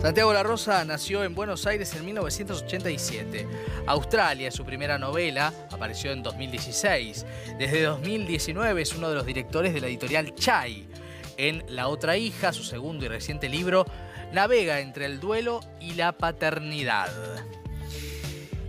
Santiago La Rosa nació en Buenos Aires en 1987. Australia su primera novela, apareció en 2016. Desde 2019 es uno de los directores de la editorial Chai. En La otra hija, su segundo y reciente libro, navega entre el duelo y la paternidad.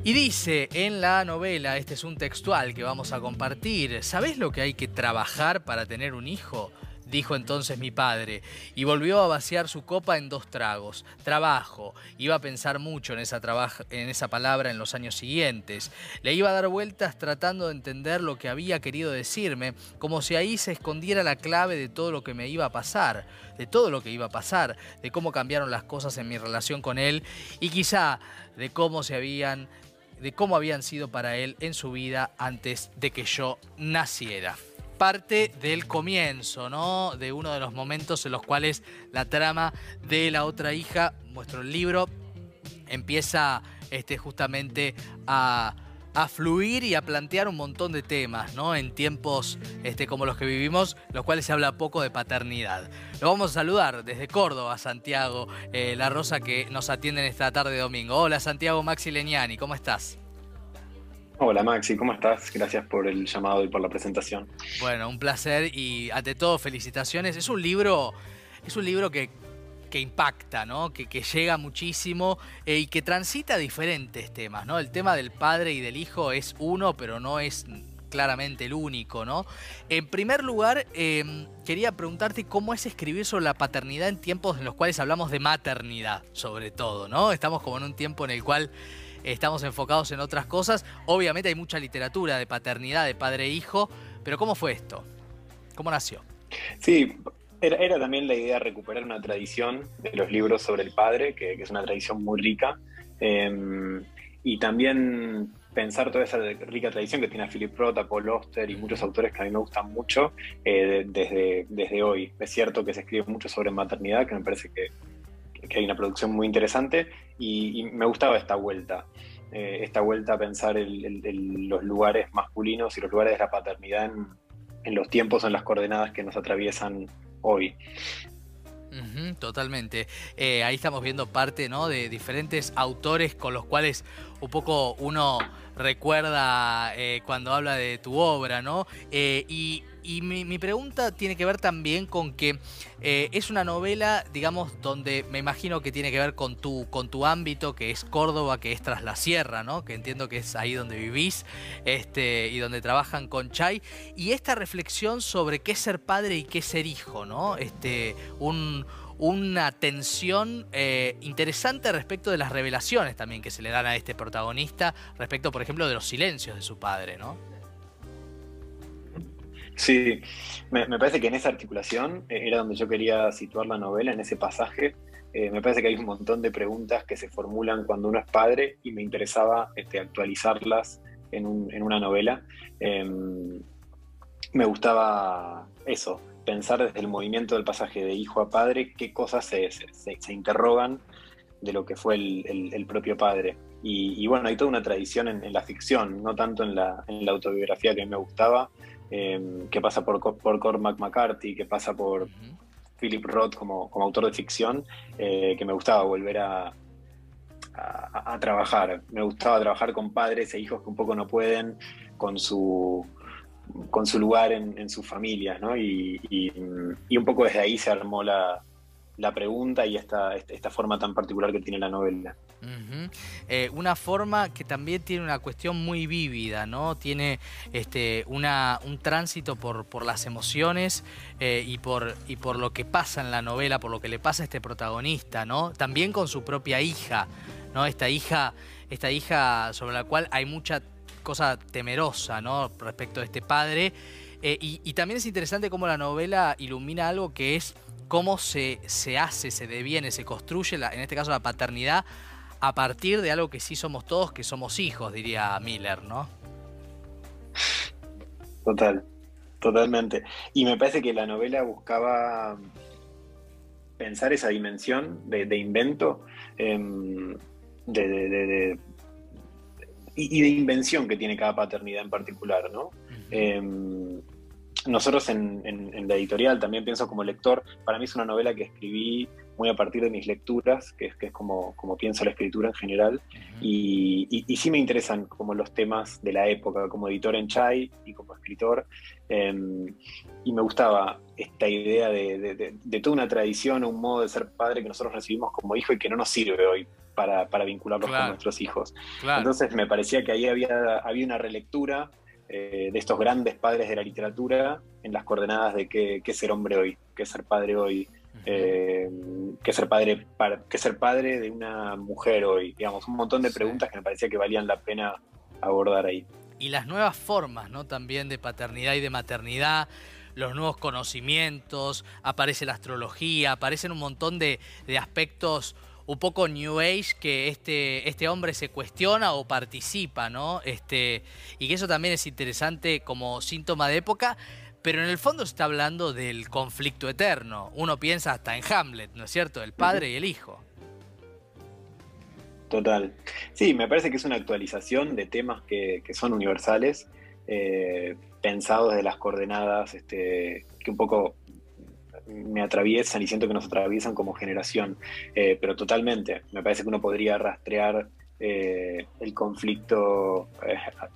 Y dice en la novela, este es un textual que vamos a compartir, ¿sabés lo que hay que trabajar para tener un hijo? Dijo entonces mi padre, y volvió a vaciar su copa en dos tragos. Trabajo. Iba a pensar mucho en esa, en esa palabra en los años siguientes. Le iba a dar vueltas tratando de entender lo que había querido decirme, como si ahí se escondiera la clave de todo lo que me iba a pasar, de todo lo que iba a pasar, de cómo cambiaron las cosas en mi relación con él y quizá de cómo se habían de cómo habían sido para él en su vida antes de que yo naciera parte del comienzo, ¿no? De uno de los momentos en los cuales la trama de la otra hija, nuestro libro, empieza este, justamente a, fluir y a plantear un montón de temas, ¿no? En tiempos este, como los que vivimos, los cuales se habla poco de paternidad. Lo vamos a saludar desde Córdoba, Santiago, eh, La Rosa, que nos atienden esta tarde de domingo. Hola, Santiago Maxi Leñani, ¿cómo estás? Hola Maxi, ¿cómo estás? Gracias por el llamado y por la presentación. Bueno, un placer y ante todo felicitaciones. Es un libro, es un libro que, impacta, ¿no? Que, llega muchísimo eh, y que transita diferentes temas, ¿no? El tema del padre y del hijo es uno, pero no es claramente el único, ¿no? En primer lugar, em, quería preguntarte cómo es escribir sobre la paternidad en tiempos en los cuales hablamos de maternidad, sobre todo, ¿no? Estamos como en un tiempo en el cual estamos enfocados en otras cosas. Obviamente hay mucha literatura de paternidad, de padre e hijo, pero ¿cómo fue esto? ¿Cómo nació? Sí, era, también la idea de recuperar una tradición de los libros sobre el padre, que, es una tradición muy rica, em, y también pensar toda esa rica tradición que tiene Philip Roth, Paul Oster y muchos autores que a mí me gustan mucho eh, desde, desde hoy. Es cierto que se escribe mucho sobre maternidad, que me parece que, que hay una producción muy interesante y, me gustaba esta vuelta, eh, esta vuelta a pensar los lugares masculinos y los lugares de la paternidad en, los tiempos, en las coordenadas que nos atraviesan hoy totalmente. Eh, ahí estamos viendo parte ¿no? de diferentes autores con los cuales un poco uno recuerda eh, cuando habla de tu obra, ¿no? Eh, y, mi, pregunta tiene que ver también con que es una novela, digamos, donde me imagino que tiene que ver con tu, con tu ámbito, que es Córdoba, que es Tras la Sierra, ¿no? Que entiendo que es ahí donde vivís este, y donde trabajan con Chay. Y esta reflexión sobre qué es ser padre y qué ser hijo, ¿no? Este, un una tensión eh, interesante respecto de las revelaciones también que se le dan a este protagonista, respecto, por ejemplo, de los silencios de su padre, ¿no? Sí, me, parece que en esa articulación eh, era donde yo quería situar la novela, en ese pasaje. Eh, me parece que hay un montón de preguntas que se formulan cuando uno es padre y me interesaba este, actualizarlas en, en, una novela. Em, me gustaba eso, pensar desde el movimiento del pasaje de hijo a padre qué cosas se, se, interrogan de lo que fue el, propio padre. Y, bueno, hay toda una tradición en, la ficción, no tanto en la, autobiografía que me gustaba, em, que pasa por, por Cormac McCarthy, que pasa por Philip Roth como, como, autor de ficción, eh, que me gustaba volver a, a, trabajar. Me gustaba trabajar con padres e hijos que un poco no pueden, con su con su lugar en, sus familias, ¿no? Y, un poco desde ahí se armó la, pregunta y esta, esta, forma tan particular que tiene la novela. Eh, una forma que también tiene una cuestión muy vívida, ¿no? Tiene este, una, un tránsito por, por las emociones eh, y, por, y por lo que pasa en la novela, por lo que le pasa a este protagonista, ¿no? También con su propia hija, ¿no? Esta hija, esta hija sobre la cual hay mucha cosa temerosa, ¿no? Respecto a este padre. Eh, y, también es interesante cómo la novela ilumina algo que es cómo se, se hace, se deviene, se construye, en este caso la paternidad, a partir de algo que sí somos todos, que somos hijos, diría Miller, ¿no? Total, totalmente. Y me parece que la novela buscaba pensar esa dimensión de, invento, em, de, y, de invención que tiene cada paternidad en particular, ¿no? Em, nosotros en, la editorial, también pienso como lector, para mí es una novela que escribí muy a partir de mis lecturas, que es, que es como, como pienso la escritura en general, y, y, sí me interesan como los temas de la época, como editor en Chai y como escritor, em, y me gustaba esta idea de, de, toda una tradición, un modo de ser padre que nosotros recibimos como hijo y que no nos sirve hoy para, para vincularnos con nuestros hijos. Entonces me parecía que ahí había, había una relectura eh, de estos grandes padres de la literatura en las coordenadas de qué, qué ser hombre hoy, qué ser padre hoy, eh, qué ser padre para, qué ser padre de una mujer hoy, digamos, un montón de preguntas que me parecía que valían la pena abordar ahí. Y las nuevas formas, ¿no? También de paternidad y de maternidad, los nuevos conocimientos, aparece la astrología, aparecen un montón de, de aspectos un poco New Age que este, este hombre se cuestiona o participa, ¿no? Este, y que eso también es interesante como síntoma de época, pero en el fondo se está hablando del conflicto eterno. Uno piensa hasta en Hamlet, ¿no es cierto? El padre y el hijo. Total. Sí, me parece que es una actualización de temas que, son universales, eh, pensados de las coordenadas este, que un poco me atraviesan y siento que nos atraviesan como generación, eh, pero totalmente. Me parece que uno podría rastrear eh, el conflicto eh, a,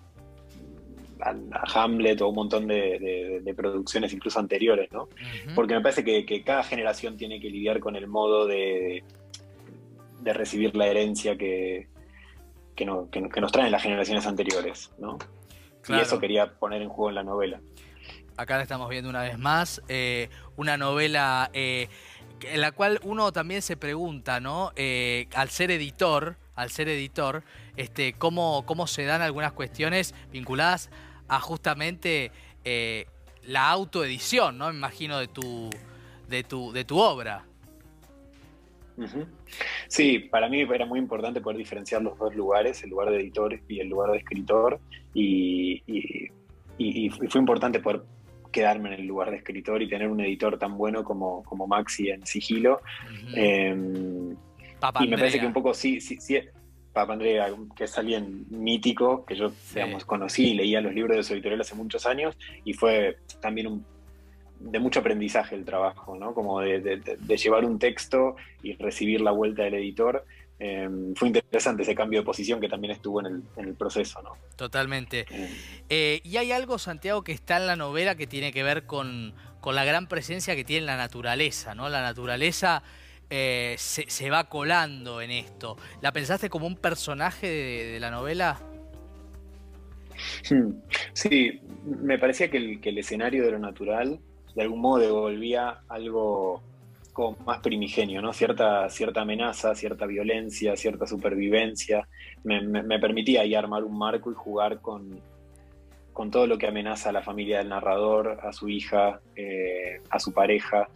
Hamlet o un montón de, producciones incluso anteriores, ¿no? Porque me parece que, cada generación tiene que lidiar con el modo de, de recibir la herencia que, que, nos traen las generaciones anteriores, ¿no? Y eso quería poner en juego en la novela acá la estamos viendo una vez más, eh, una novela eh, en la cual uno también se pregunta, ¿no? Eh, al ser editor, al ser editor, este, cómo, cómo se dan algunas cuestiones vinculadas a justamente la autoedición, ¿no? Me imagino de tu, de tu, de tu obra. Sí, para mí era muy importante poder diferenciar los dos lugares, el lugar de editor y el lugar de escritor, y, y fue importante poder quedarme en el lugar de escritor y tener un editor tan bueno como, como Maxi en sigilo. Em, y me parece que un poco sí, sí, sí Papa Andrea, que es alguien mítico, que yo digamos, conocí y leía los libros de su editorial hace muchos años, y fue también un, de mucho aprendizaje el trabajo, ¿no? Como de, de, llevar un texto y recibir la vuelta del editor. Em, fue interesante ese cambio de posición que también estuvo en el, proceso, ¿no? Totalmente. Em. Eh, y hay algo, Santiago, que está en la novela que tiene que ver con, la gran presencia que tiene la naturaleza, ¿no? La naturaleza eh, se, va colando en esto. ¿La pensaste como un personaje de, la novela? Hmm. Sí, me parecía que el, que el escenario de lo natural de algún modo devolvía algo como más primigenio, ¿no? Cierta, cierta amenaza, cierta violencia, cierta supervivencia. Me, permitía ahí armar un marco y jugar con, con todo lo que amenaza a la familia del narrador, a su hija, eh, a su pareja.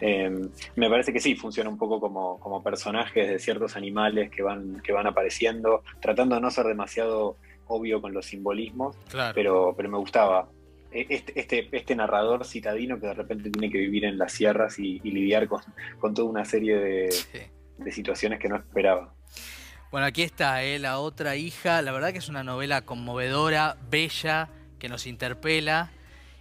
Em, me parece que sí, funciona un poco como, como, personajes de ciertos animales que van, que van apareciendo, tratando de no ser demasiado obvio con los simbolismos, pero, pero me gustaba este, este, este, narrador citadino que de repente tiene que vivir en las sierras y, lidiar con, toda una serie de, situaciones que no esperaba. Bueno, aquí está eh, la otra hija. La verdad que es una novela conmovedora, bella, que nos interpela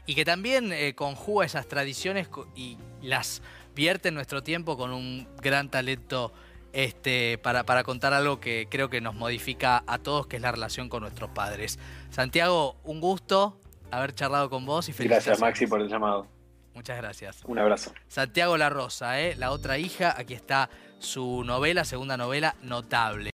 y que también eh, conjuga esas tradiciones y las vierte en nuestro tiempo con un gran talento este, para, para, contar algo que creo que nos modifica a todos, que es la relación con nuestros padres. Santiago, un gusto haber charlado con vos y Gracias, Maxi, por el llamado. Muchas gracias. Un abrazo. Santiago La Rosa, ¿eh? la otra hija, aquí está su novela, segunda novela, notable.